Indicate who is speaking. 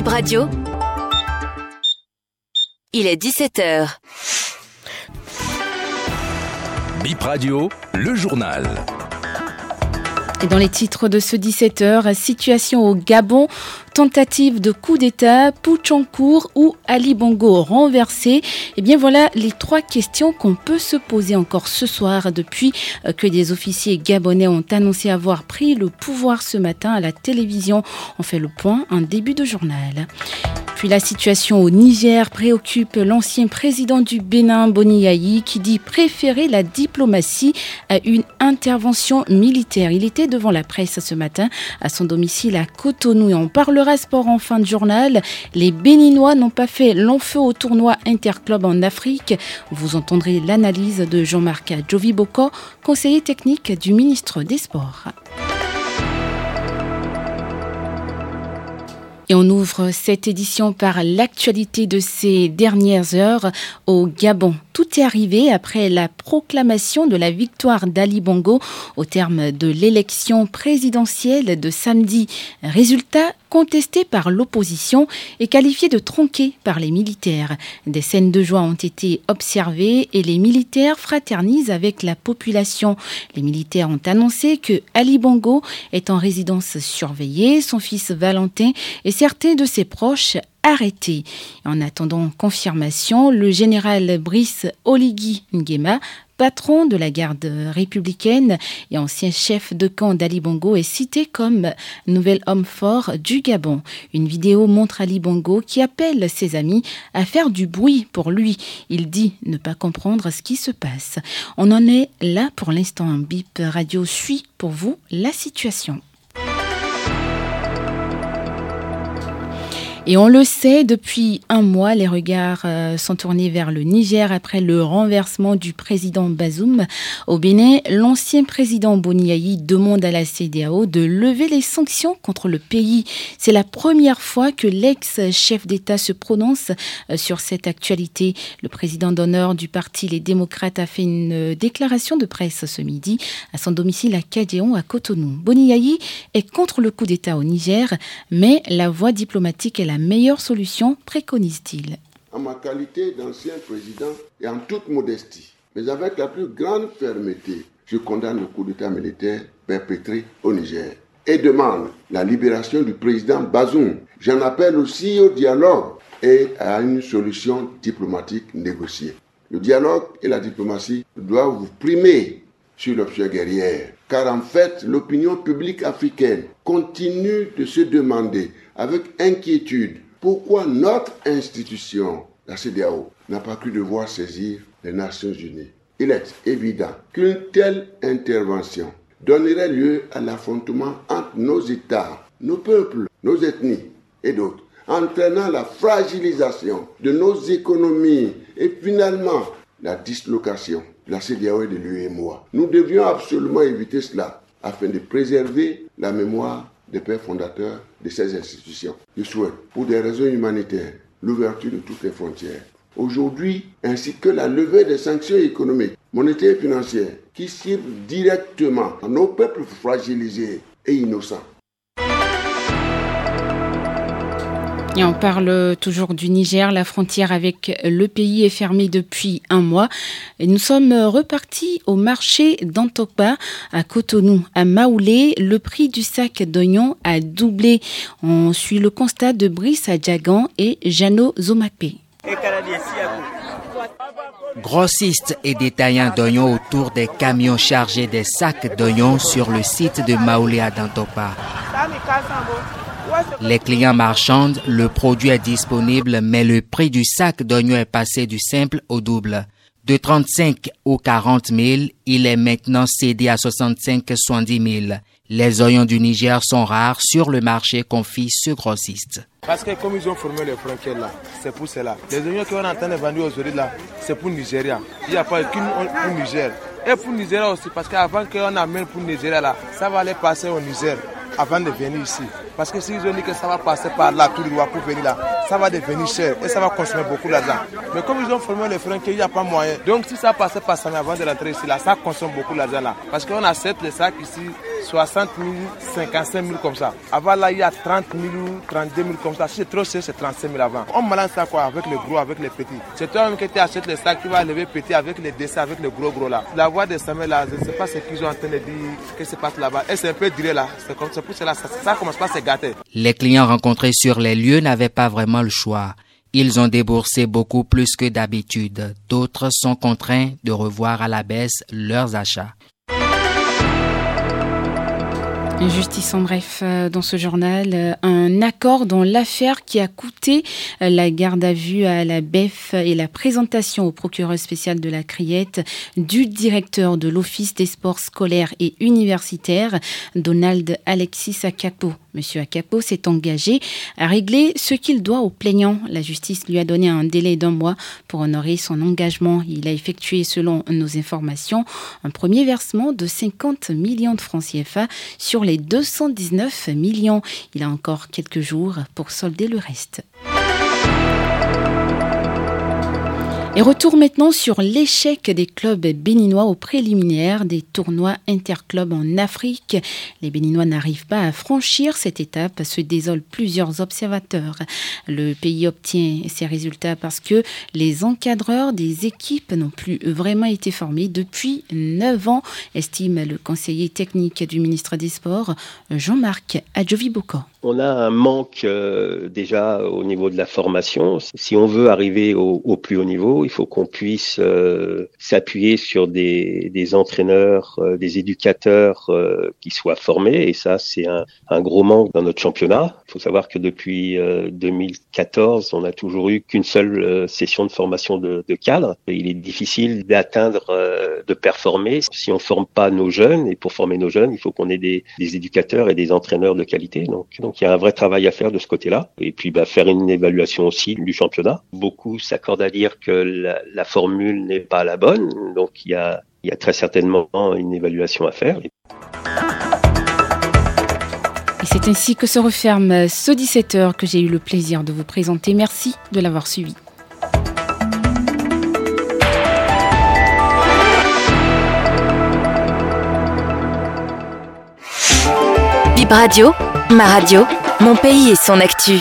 Speaker 1: Bip Radio. Il est 17h.
Speaker 2: Bip Radio, le journal.
Speaker 3: Et dans les titres de ce 17h, situation au Gabon, tentative de coup d'État, putsch ou Ali Bongo renversé Eh bien voilà les trois questions qu'on peut se poser encore ce soir depuis euh, que des officiers gabonais ont annoncé avoir pris le pouvoir ce matin à la télévision. On fait le point en début de journal. Puis la situation au Niger préoccupe l'ancien président du Bénin, Boni Yayi, qui dit préférer la diplomatie à une intervention militaire. Il était devant la presse ce matin à son domicile à Cotonou et on parlera sport en fin de journal. Les Béninois n'ont pas fait long feu au tournoi Interclub en Afrique. Vous entendrez l'analyse de Jean-Marc Joviboko, conseiller technique du ministre des Sports. Et on ouvre cette édition par l'actualité de ces dernières heures au Gabon. Tout est arrivé après la proclamation de la victoire d'Ali Bongo au terme de l'élection présidentielle de samedi. Résultat contesté par l'opposition et qualifié de tronqué par les militaires. Des scènes de joie ont été observées et les militaires fraternisent avec la population. Les militaires ont annoncé que Ali Bongo est en résidence surveillée, son fils Valentin et certains de ses proches arrêtés. En attendant confirmation, le général Brice Oligui Nguema patron de la garde républicaine et ancien chef de camp d'Ali Bongo, est cité comme nouvel homme fort du Gabon. Une vidéo montre Ali Bongo qui appelle ses amis à faire du bruit pour lui. Il dit ne pas comprendre ce qui se passe. On en est là pour l'instant. Bip Radio suit pour vous la situation. Et on le sait, depuis un mois, les regards euh, sont tournés vers le Niger après le renversement du président Bazoum. Au Bénin, l'ancien président Boniaï demande à la CDAO de lever les sanctions contre le pays. C'est la première fois que l'ex-chef d'État se prononce euh, sur cette actualité. Le président d'honneur du parti Les Démocrates a fait une déclaration de presse ce midi à son domicile à Kadéon, à Cotonou. Boniaï est contre le coup d'État au Niger, mais la voie diplomatique est la meilleure solution, préconise-t-il.
Speaker 4: En ma qualité d'ancien président et en toute modestie, mais avec la plus grande fermeté, je condamne le coup d'État militaire perpétré au Niger et demande la libération du président Bazoum. J'en appelle aussi au dialogue et à une solution diplomatique négociée. Le dialogue et la diplomatie doivent vous primer sur l'option guerrière, car en fait, l'opinion publique africaine continue de se demander avec inquiétude pourquoi notre institution, la CDAO, n'a pas pu devoir saisir les Nations Unies. Il est évident qu'une telle intervention donnerait lieu à l'affrontement entre nos États, nos peuples, nos ethnies et d'autres, entraînant la fragilisation de nos économies et finalement la dislocation de la CDAO et de l'UEMOA. Nous devions absolument éviter cela afin de préserver la mémoire des pères fondateurs de ces institutions. Je souhaite, pour des raisons humanitaires, l'ouverture de toutes les frontières. Aujourd'hui, ainsi que la levée des sanctions économiques, monétaires et financières qui ciblent directement nos peuples fragilisés et innocents.
Speaker 3: On parle toujours du Niger. La frontière avec le pays est fermée depuis un mois. Et nous sommes repartis au marché d'Antokba à Cotonou. À Maoulé, le prix du sac d'oignons a doublé. On suit le constat de Brice Adjagan et Jano Zomapé.
Speaker 5: Grossistes et détaillants d'oignons autour des camions chargés des sacs d'oignons sur le site de Maoulé à Dantopa. Les clients marchandent, le produit est disponible, mais le prix du sac d'oignons est passé du simple au double. De 35 ou 40 000, il est maintenant cédé à 65 70 000. Les oignons du Niger sont rares sur le marché, confie ce grossiste.
Speaker 6: Parce que comme ils ont formé les frontières là, c'est pour cela. Les oignons qu'on est en train de vendre aujourd'hui là, c'est pour Nigeria. Il n'y a pas qu'une pour Niger. Et pour Nigeria aussi, parce qu'avant qu'on amène pour Nigeria là, ça va aller passer au Niger avant de venir ici. Parce que s'ils ont dit que ça va passer par là, tout le droit pour venir là, ça va devenir cher et ça va consommer beaucoup d'argent. Mais comme ils ont formé les freins qu'il n'y a pas moyen, donc si ça passait par ça avant de rentrer ici, là, ça consomme beaucoup d'argent là. Parce qu'on achète les sacs ici 60 000, 55 000 comme ça. Avant là, il y a 30 000, 32 000 comme ça. Si c'est trop cher, c'est 35 000 avant. On balance ça quoi avec les gros, avec les petits. C'est toi-même qui achètes les sacs, qui va lever petit avec les dessins, avec les gros gros là. La voix des sameds là, je ne sais pas ce qu'ils ont en train de dire, qui se passe là-bas. Et c'est un peu duré là. C'est pour cela, ça, ça commence pas à
Speaker 5: Les clients rencontrés sur les lieux n'avaient pas vraiment le choix. Ils ont déboursé beaucoup plus que d'habitude. D'autres sont contraints de revoir à la baisse leurs achats.
Speaker 3: Justice en bref euh, dans ce journal, euh, un accord dans l'affaire qui a coûté euh, la garde à vue à la BEF et la présentation au procureur spécial de la Criette du directeur de l'Office des sports scolaires et universitaires, Donald Alexis Akapo. Monsieur Akapo s'est engagé à régler ce qu'il doit aux plaignants. La justice lui a donné un délai d'un mois pour honorer son engagement. Il a effectué, selon nos informations, un premier versement de 50 millions de francs CFA sur les 219 millions. Il a encore quelques jours pour solder le reste. Et retour maintenant sur l'échec des clubs béninois au préliminaire des tournois interclubs en Afrique. Les béninois n'arrivent pas à franchir cette étape, se désolent plusieurs observateurs. Le pays obtient ces résultats parce que les encadreurs des équipes n'ont plus vraiment été formés depuis 9 ans, estime le conseiller technique du ministre des Sports, Jean-Marc Adjovi-Boko
Speaker 1: on a un manque euh, déjà au niveau de la formation. Si on veut arriver au, plus haut niveau, il faut qu'on puisse euh, s'appuyer sur des, entraîneurs, euh, des éducateurs qui soient formés. Et ça, c'est un, gros manque dans notre championnat. Il faut savoir que depuis 2014, on n'a toujours eu qu'une seule session de formation de, de cadre. il est difficile d'atteindre, de performer si on forme pas nos jeunes. Et pour former nos jeunes, il faut qu'on ait des, des éducateurs et des entraîneurs de qualité. Donc, donc il y a un vrai travail à faire de ce côté-là. Et puis bah, faire une évaluation aussi du championnat. Beaucoup s'accordent à dire que la, formule n'est pas la bonne. Donc il y a, il y a très certainement une évaluation à faire. Et
Speaker 3: c'est ainsi que se referme ce 17h que j'ai eu le plaisir de vous présenter. Merci de l'avoir suivi.
Speaker 7: Radio, ma radio mon pays et son actu.